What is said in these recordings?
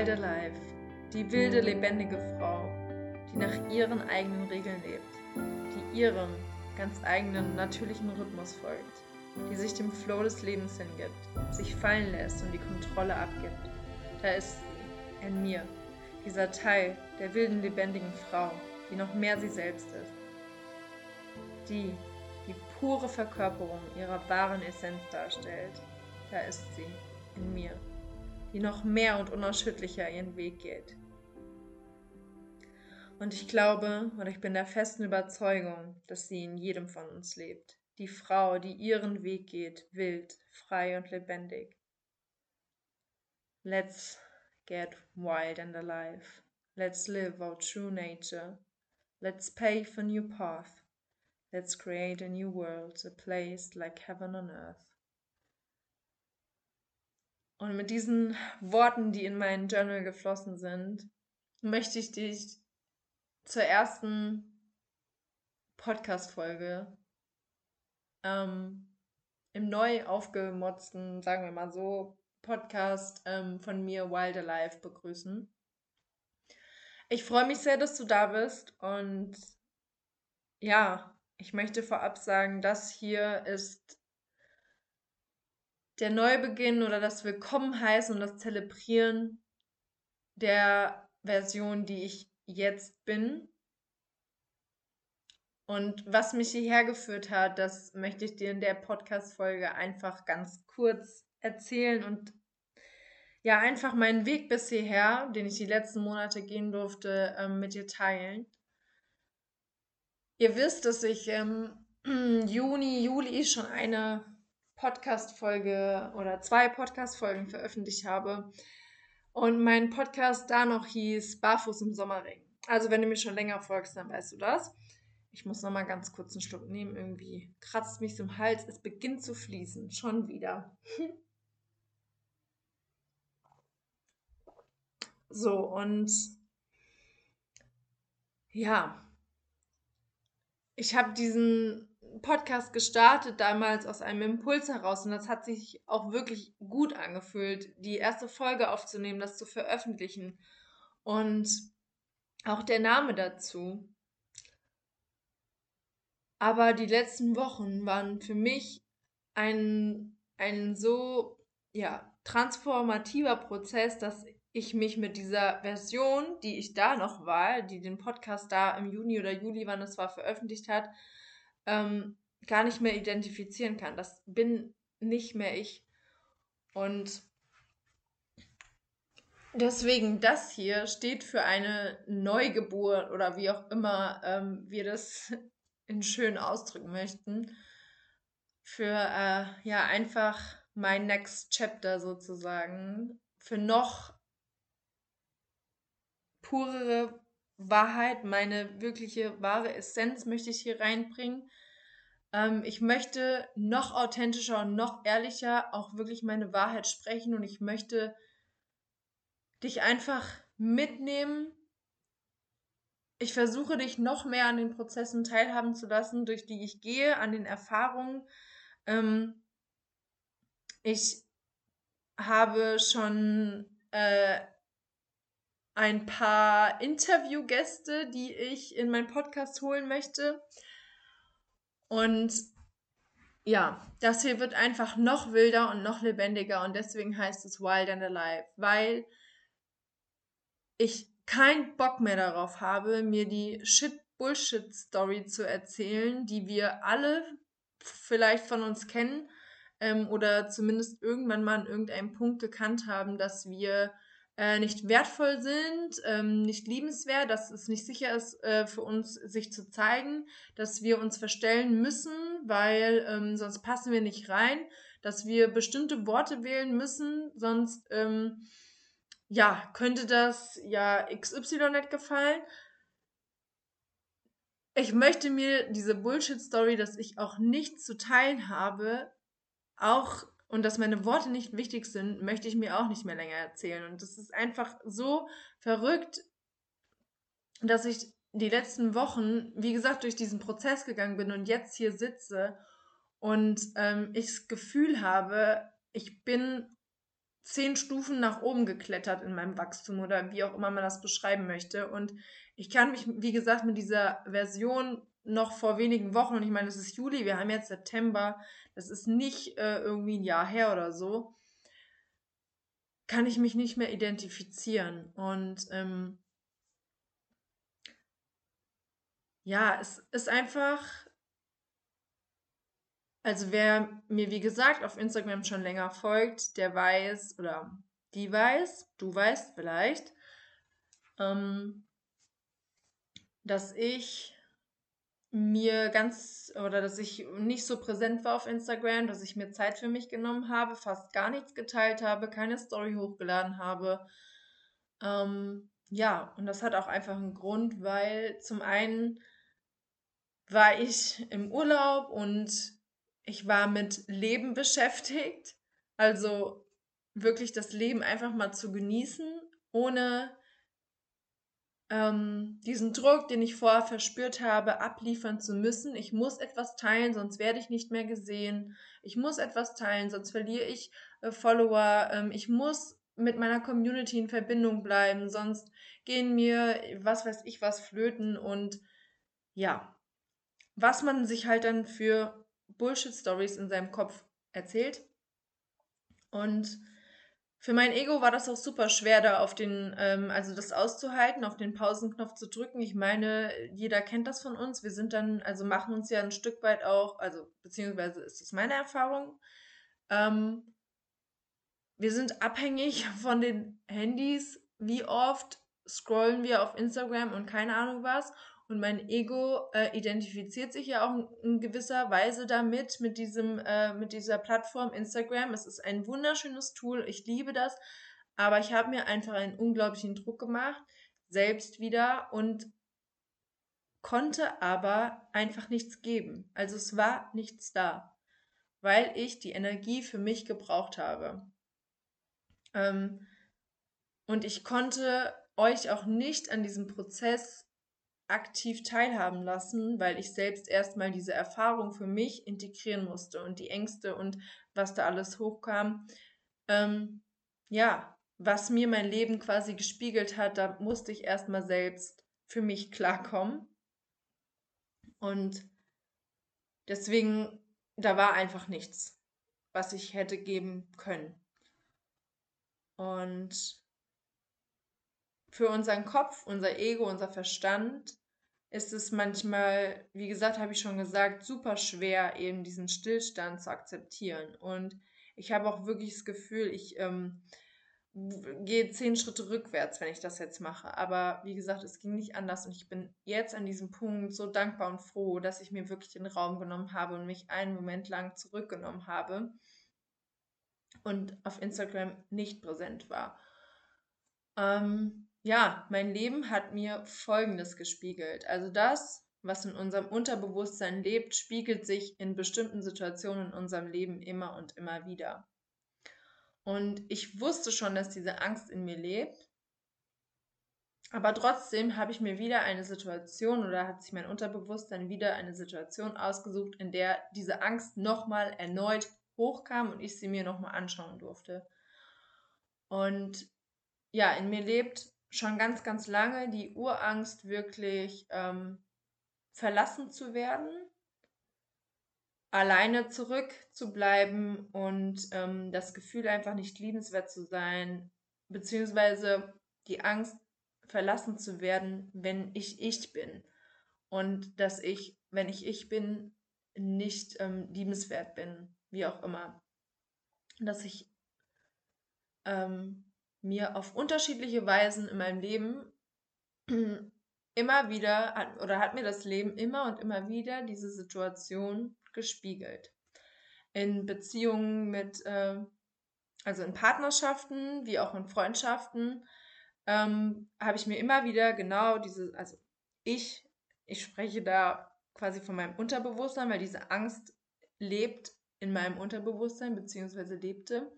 Wild Alive, die wilde, lebendige Frau, die nach ihren eigenen Regeln lebt, die ihrem ganz eigenen, natürlichen Rhythmus folgt, die sich dem Flow des Lebens hingibt, sich fallen lässt und die Kontrolle abgibt. Da ist sie, in mir, dieser Teil der wilden, lebendigen Frau, die noch mehr sie selbst ist. Die, die pure Verkörperung ihrer wahren Essenz darstellt. Da ist sie, in mir, die noch mehr und unerschütterlicher ihren Weg geht. Und ich glaube oder ich bin der festen Überzeugung, dass sie in jedem von uns lebt. Die Frau, die ihren Weg geht, wild, frei und lebendig. Let's get wild and alive. Let's live our true nature. Let's pave a new path. Let's create a new world, a place like heaven on earth. Und mit diesen Worten, die in meinen Journal geflossen sind, möchte ich dich zur ersten Podcast-Folge ähm, im neu aufgemotzten, sagen wir mal so, Podcast ähm, von mir Wild Alive begrüßen. Ich freue mich sehr, dass du da bist und ja, ich möchte vorab sagen, das hier ist der Neubeginn oder das Willkommen heißen und das Zelebrieren der Version, die ich jetzt bin. Und was mich hierher geführt hat, das möchte ich dir in der Podcast-Folge einfach ganz kurz erzählen und ja, einfach meinen Weg bis hierher, den ich die letzten Monate gehen durfte, ähm, mit dir teilen. Ihr wisst, dass ich im Juni, Juli schon eine Podcast-Folge oder zwei Podcast-Folgen veröffentlicht habe. Und mein Podcast da noch hieß Barfuß im Sommerring. Also, wenn du mir schon länger folgst, dann weißt du das. Ich muss noch mal ganz kurz einen Schluck nehmen. Irgendwie kratzt mich im Hals. Es beginnt zu fließen. Schon wieder. so, und ja, ich habe diesen Podcast gestartet damals aus einem Impuls heraus und das hat sich auch wirklich gut angefühlt, die erste Folge aufzunehmen, das zu veröffentlichen und auch der Name dazu. Aber die letzten Wochen waren für mich ein, ein so ja, transformativer Prozess, dass ich mich mit dieser Version, die ich da noch war, die den Podcast da im Juni oder Juli, wann es war, veröffentlicht hat, ähm, gar nicht mehr identifizieren kann. Das bin nicht mehr ich. Und deswegen, das hier steht für eine Neugeburt oder wie auch immer ähm, wir das in schön ausdrücken möchten. Für äh, ja einfach mein Next Chapter sozusagen. Für noch purere Wahrheit, meine wirkliche wahre Essenz möchte ich hier reinbringen. Ähm, ich möchte noch authentischer und noch ehrlicher auch wirklich meine Wahrheit sprechen und ich möchte dich einfach mitnehmen. Ich versuche dich noch mehr an den Prozessen teilhaben zu lassen, durch die ich gehe, an den Erfahrungen. Ähm, ich habe schon äh, ein paar Interviewgäste, die ich in meinen Podcast holen möchte. Und ja, das hier wird einfach noch wilder und noch lebendiger und deswegen heißt es Wild and Alive, weil ich keinen Bock mehr darauf habe, mir die Shit-Bullshit-Story zu erzählen, die wir alle vielleicht von uns kennen ähm, oder zumindest irgendwann mal an irgendeinem Punkt gekannt haben, dass wir äh, nicht wertvoll sind, ähm, nicht liebenswert, dass es nicht sicher ist äh, für uns, sich zu zeigen, dass wir uns verstellen müssen, weil ähm, sonst passen wir nicht rein, dass wir bestimmte Worte wählen müssen, sonst ähm, ja, könnte das ja XY nicht gefallen. Ich möchte mir diese Bullshit-Story, dass ich auch nichts zu teilen habe, auch und dass meine Worte nicht wichtig sind, möchte ich mir auch nicht mehr länger erzählen. Und das ist einfach so verrückt, dass ich die letzten Wochen, wie gesagt, durch diesen Prozess gegangen bin und jetzt hier sitze und ähm, ich das Gefühl habe, ich bin zehn Stufen nach oben geklettert in meinem Wachstum oder wie auch immer man das beschreiben möchte. Und ich kann mich, wie gesagt, mit dieser Version noch vor wenigen Wochen, und ich meine, es ist Juli, wir haben jetzt September, das ist nicht äh, irgendwie ein Jahr her oder so, kann ich mich nicht mehr identifizieren. Und ähm, ja, es ist einfach, also wer mir wie gesagt auf Instagram schon länger folgt, der weiß oder die weiß, du weißt vielleicht, ähm, dass ich mir ganz oder dass ich nicht so präsent war auf Instagram, dass ich mir Zeit für mich genommen habe, fast gar nichts geteilt habe, keine Story hochgeladen habe. Ähm, ja, und das hat auch einfach einen Grund, weil zum einen war ich im Urlaub und ich war mit Leben beschäftigt. Also wirklich das Leben einfach mal zu genießen, ohne ähm, diesen Druck, den ich vorher verspürt habe, abliefern zu müssen. Ich muss etwas teilen, sonst werde ich nicht mehr gesehen. Ich muss etwas teilen, sonst verliere ich äh, Follower. Ähm, ich muss mit meiner Community in Verbindung bleiben, sonst gehen mir, was weiß ich, was flöten. Und ja, was man sich halt dann für Bullshit-Stories in seinem Kopf erzählt. Und für mein Ego war das auch super schwer, da auf den, ähm, also das auszuhalten, auf den Pausenknopf zu drücken. Ich meine, jeder kennt das von uns. Wir sind dann, also machen uns ja ein Stück weit auch, also beziehungsweise ist das meine Erfahrung. Ähm, wir sind abhängig von den Handys. Wie oft scrollen wir auf Instagram und keine Ahnung was. Und mein Ego äh, identifiziert sich ja auch in, in, gewisser Weise damit, mit, diesem, äh, mit dieser Plattform Instagram. Es ist ein wunderschönes Tool, ich liebe das, aber ich habe mir einfach einen unglaublichen Druck gemacht, selbst wieder und konnte aber einfach nichts geben. Also es war nichts da, weil ich die Energie für mich gebraucht habe. Ähm, und ich konnte euch auch nicht an diesem Prozess aktiv teilhaben lassen, weil ich selbst erstmal diese Erfahrung für mich integrieren musste und die Ängste und was da alles hochkam. Ähm, ja, was mir mein Leben quasi gespiegelt hat, da musste ich erstmal selbst für mich klarkommen. Und deswegen, da war einfach nichts, was ich hätte geben können. Und für unseren Kopf, unser Ego, unser Verstand ist es manchmal, wie gesagt, habe ich schon gesagt, super schwer, eben diesen Stillstand zu akzeptieren. Und ich habe auch wirklich das Gefühl, ich ähm, gehe zehn Schritte rückwärts, wenn ich das jetzt mache. Aber wie gesagt, es ging nicht anders. Und ich bin jetzt an diesem Punkt so dankbar und froh, dass ich mir wirklich den Raum genommen habe und mich einen Moment lang zurückgenommen habe und auf Instagram nicht präsent war. Ähm, ja, mein Leben hat mir Folgendes gespiegelt. Also das, was in unserem Unterbewusstsein lebt, spiegelt sich in bestimmten Situationen in unserem Leben immer und immer wieder. Und ich wusste schon, dass diese Angst in mir lebt. Aber trotzdem habe ich mir wieder eine Situation oder hat sich mein Unterbewusstsein wieder eine Situation ausgesucht, in der diese Angst nochmal erneut hochkam und ich sie mir nochmal anschauen durfte. Und ja, in mir lebt schon ganz, ganz lange die Urangst, wirklich ähm, verlassen zu werden, alleine zurückzubleiben und ähm, das Gefühl einfach nicht liebenswert zu sein, beziehungsweise die Angst, verlassen zu werden, wenn ich ich bin. Und dass ich, wenn ich ich bin, nicht ähm, liebenswert bin, wie auch immer. Dass ich ähm, mir auf unterschiedliche Weisen in meinem Leben immer wieder oder hat mir das Leben immer und immer wieder diese Situation gespiegelt. In Beziehungen mit, äh, also in Partnerschaften wie auch in Freundschaften, ähm, habe ich mir immer wieder genau diese, also ich, ich spreche da quasi von meinem Unterbewusstsein, weil diese Angst lebt in meinem Unterbewusstsein, beziehungsweise lebte.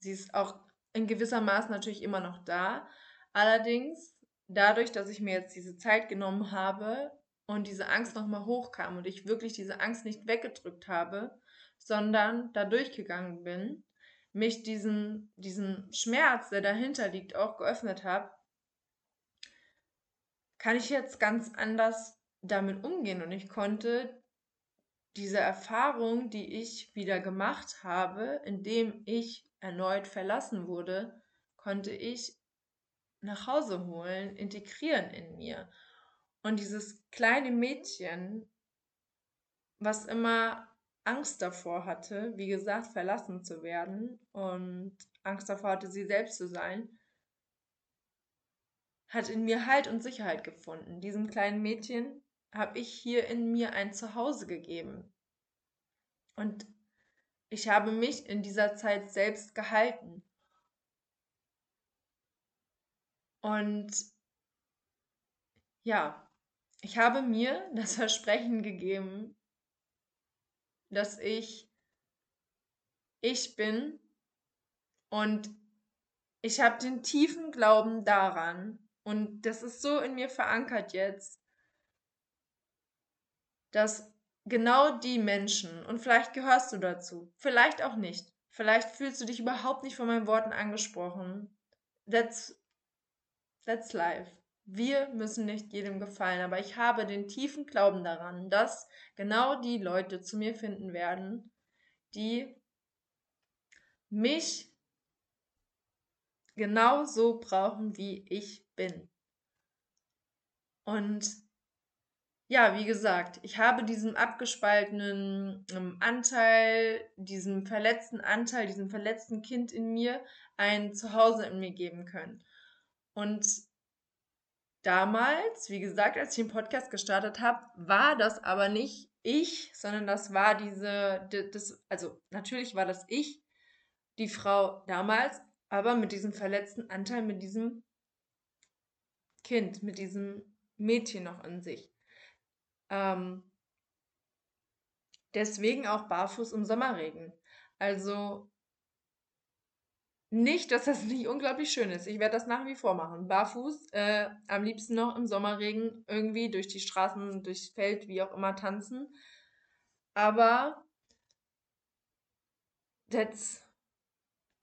Sie ist auch in gewisser Maß natürlich immer noch da. Allerdings, dadurch, dass ich mir jetzt diese Zeit genommen habe und diese Angst nochmal hochkam und ich wirklich diese Angst nicht weggedrückt habe, sondern da durchgegangen bin, mich diesen, diesen Schmerz, der dahinter liegt, auch geöffnet habe, kann ich jetzt ganz anders damit umgehen. Und ich konnte diese Erfahrung, die ich wieder gemacht habe, indem ich erneut verlassen wurde, konnte ich nach Hause holen, integrieren in mir. Und dieses kleine Mädchen, was immer Angst davor hatte, wie gesagt, verlassen zu werden und Angst davor hatte, sie selbst zu sein, hat in mir Halt und Sicherheit gefunden. Diesem kleinen Mädchen habe ich hier in mir ein Zuhause gegeben. Und ich habe mich in dieser Zeit selbst gehalten. Und ja, ich habe mir das Versprechen gegeben, dass ich ich bin und ich habe den tiefen Glauben daran und das ist so in mir verankert jetzt, dass genau die Menschen, und vielleicht gehörst du dazu, vielleicht auch nicht, vielleicht fühlst du dich überhaupt nicht von meinen Worten angesprochen. That's, that's life. Wir müssen nicht jedem gefallen, aber ich habe den tiefen Glauben daran, dass genau die Leute zu mir finden werden, die mich genau so brauchen, wie ich bin. Und ja, wie gesagt, ich habe diesem abgespaltenen ähm, Anteil, diesem verletzten Anteil, diesem verletzten Kind in mir ein Zuhause in mir geben können. Und damals, wie gesagt, als ich den Podcast gestartet habe, war das aber nicht ich, sondern das war diese, das, also natürlich war das ich, die Frau damals, aber mit diesem verletzten Anteil, mit diesem Kind, mit diesem Mädchen noch in sich. Ähm, deswegen auch barfuß im Sommerregen. Also nicht, dass das nicht unglaublich schön ist. Ich werde das nach wie vor machen. Barfuß, äh, am liebsten noch im Sommerregen irgendwie durch die Straßen, durchs Feld, wie auch immer tanzen. Aber that's,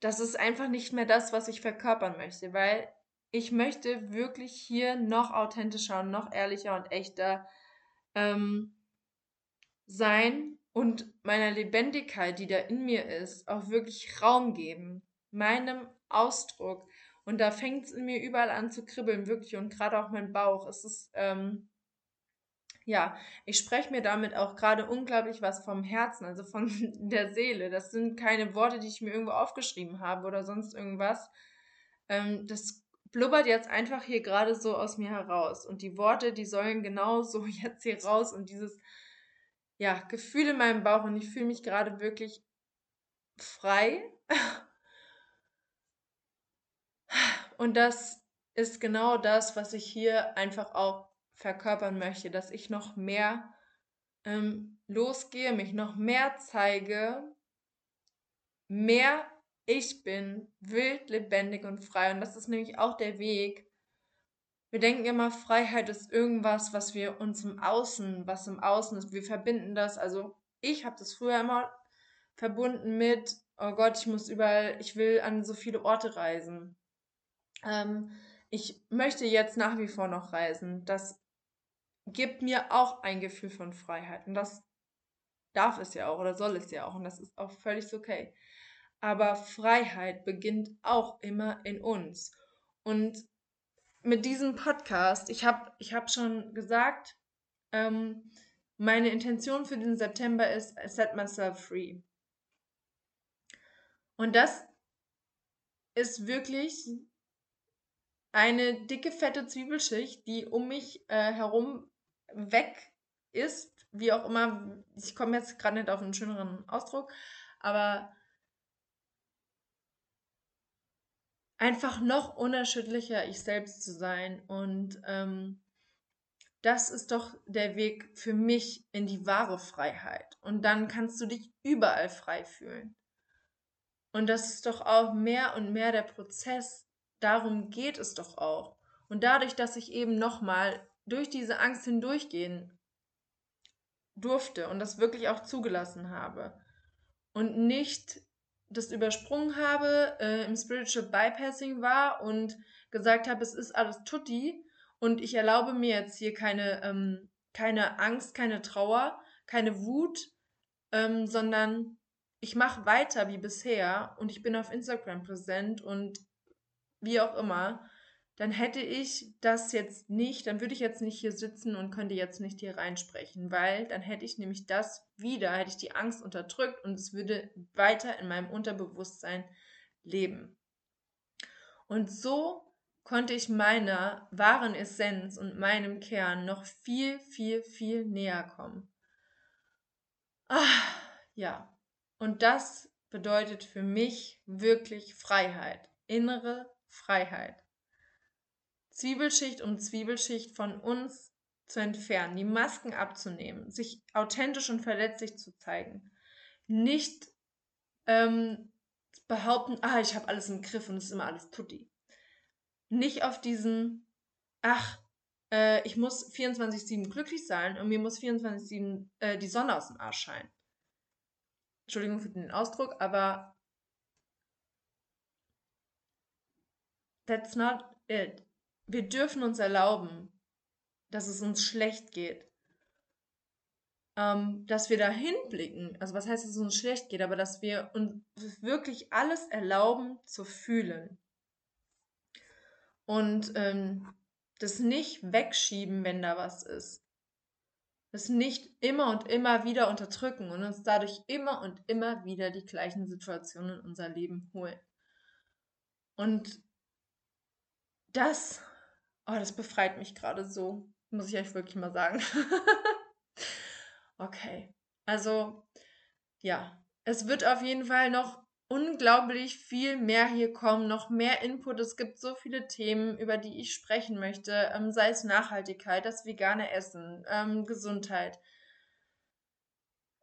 das ist einfach nicht mehr das, was ich verkörpern möchte, weil ich möchte wirklich hier noch authentischer und noch ehrlicher und echter ähm, sein und meiner Lebendigkeit, die da in mir ist, auch wirklich Raum geben meinem Ausdruck. Und da fängt es in mir überall an zu kribbeln, wirklich. Und gerade auch mein Bauch. Es ist, ähm, ja, ich spreche mir damit auch gerade unglaublich was vom Herzen, also von der Seele. Das sind keine Worte, die ich mir irgendwo aufgeschrieben habe oder sonst irgendwas. Ähm, das blubbert jetzt einfach hier gerade so aus mir heraus. Und die Worte, die sollen genau so jetzt hier raus und dieses, ja, Gefühl in meinem Bauch. Und ich fühle mich gerade wirklich frei Und das ist genau das, was ich hier einfach auch verkörpern möchte, dass ich noch mehr ähm, losgehe, mich noch mehr zeige, mehr ich bin, wild, lebendig und frei. Und das ist nämlich auch der Weg. Wir denken immer, Freiheit ist irgendwas, was wir uns im Außen, was im Außen ist. Wir verbinden das. Also ich habe das früher immer verbunden mit, oh Gott, ich muss überall, ich will an so viele Orte reisen. Ähm, ich möchte jetzt nach wie vor noch reisen. Das gibt mir auch ein Gefühl von Freiheit. Und das darf es ja auch oder soll es ja auch. Und das ist auch völlig okay. Aber Freiheit beginnt auch immer in uns. Und mit diesem Podcast, ich habe ich hab schon gesagt, ähm, meine Intention für den September ist, I set myself free. Und das ist wirklich eine dicke, fette Zwiebelschicht, die um mich äh, herum weg ist. Wie auch immer, ich komme jetzt gerade nicht auf einen schöneren Ausdruck, aber einfach noch unerschütterlicher ich selbst zu sein. Und ähm, das ist doch der Weg für mich in die wahre Freiheit. Und dann kannst du dich überall frei fühlen. Und das ist doch auch mehr und mehr der Prozess, darum geht es doch auch. Und dadurch, dass ich eben nochmal durch diese Angst hindurchgehen durfte und das wirklich auch zugelassen habe und nicht das übersprungen habe, äh, im Spiritual Bypassing war und gesagt habe, es ist alles tutti und ich erlaube mir jetzt hier keine, ähm, keine Angst, keine Trauer, keine Wut, ähm, sondern ich mache weiter wie bisher und ich bin auf Instagram präsent und wie auch immer, dann hätte ich das jetzt nicht, dann würde ich jetzt nicht hier sitzen und könnte jetzt nicht hier reinsprechen, weil dann hätte ich nämlich das wieder, hätte ich die Angst unterdrückt und es würde weiter in meinem Unterbewusstsein leben. Und so konnte ich meiner wahren Essenz und meinem Kern noch viel, viel, viel näher kommen. Ah, ja. Und das bedeutet für mich wirklich Freiheit, innere Freiheit. Zwiebelschicht um Zwiebelschicht von uns zu entfernen, die Masken abzunehmen, sich authentisch und verletzlich zu zeigen. Nicht ähm, behaupten, ah, ich habe alles im Griff und es ist immer alles tutti. Nicht auf diesen, ach, äh, ich muss 24-7 glücklich sein und mir muss 24-7 äh, die Sonne aus dem Arsch scheinen. Entschuldigung für den Ausdruck, aber that's not it. Wir dürfen uns erlauben, dass es uns schlecht geht. Ähm, dass wir da hinblicken. Also was heißt, dass es uns schlecht geht, aber dass wir uns wirklich alles erlauben zu fühlen. Und ähm, das nicht wegschieben, wenn da was ist es nicht immer und immer wieder unterdrücken und uns dadurch immer und immer wieder die gleichen Situationen in unser Leben holen. Und das, oh, das befreit mich gerade so, muss ich euch wirklich mal sagen. okay, also ja, es wird auf jeden Fall noch unglaublich viel mehr hier kommen, noch mehr Input. Es gibt so viele Themen, über die ich sprechen möchte, ähm, sei es Nachhaltigkeit, das vegane Essen, ähm, Gesundheit.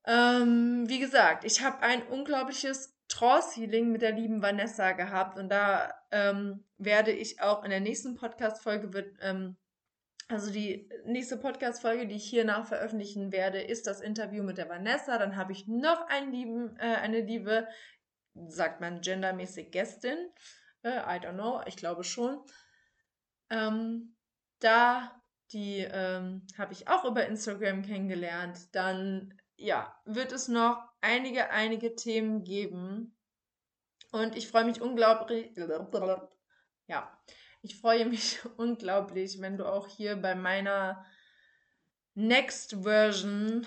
Ähm, wie gesagt, ich habe ein unglaubliches Trance-Healing mit der lieben Vanessa gehabt und da ähm, werde ich auch in der nächsten Podcast-Folge ähm, also die nächste Podcast-Folge, die ich hier nach veröffentlichen werde, ist das Interview mit der Vanessa. Dann habe ich noch einen lieben, äh, eine liebe sagt man gendermäßig Gästin? Äh, I don't know, ich glaube schon. Ähm, da, die ähm, habe ich auch über Instagram kennengelernt. Dann, ja, wird es noch einige, einige Themen geben. Und ich freue mich unglaublich, ja, ich freue mich unglaublich, wenn du auch hier bei meiner Next Version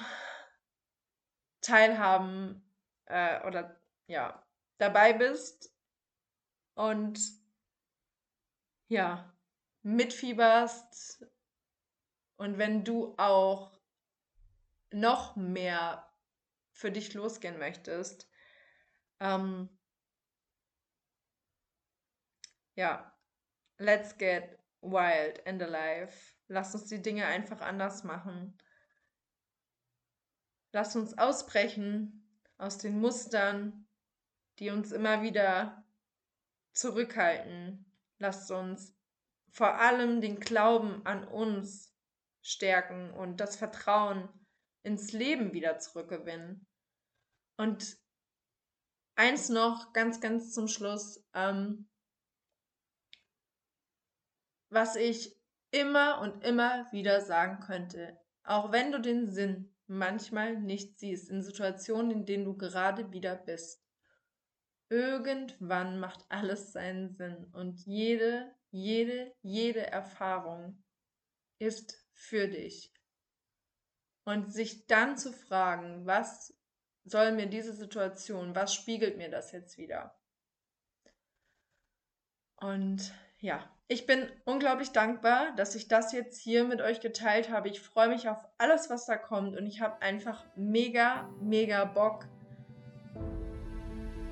teilhaben äh, oder ja, dabei bist. Und ja, mitfieberst. Und wenn du auch noch mehr für dich losgehen möchtest, ähm, ja, let's get wild and alive. Lass uns die Dinge einfach anders machen. Lass uns ausbrechen aus den Mustern, die uns immer wieder zurückhalten. Lasst uns vor allem den Glauben an uns stärken und das Vertrauen ins Leben wieder zurückgewinnen. Und eins noch ganz, ganz zum Schluss, ähm, was ich immer und immer wieder sagen könnte, auch wenn du den Sinn manchmal nicht siehst in Situationen, in denen du gerade wieder bist. Irgendwann macht alles seinen Sinn und jede, jede, jede Erfahrung ist für dich. Und sich dann zu fragen, was soll mir diese Situation, was spiegelt mir das jetzt wieder? Und ja, ich bin unglaublich dankbar, dass ich das jetzt hier mit euch geteilt habe. Ich freue mich auf alles, was da kommt und ich habe einfach mega, mega Bock,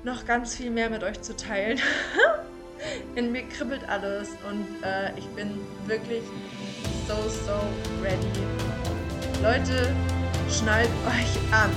noch ganz viel mehr mit euch zu teilen. In mir kribbelt alles und äh, ich bin wirklich so, so ready. Leute, schnallt euch an.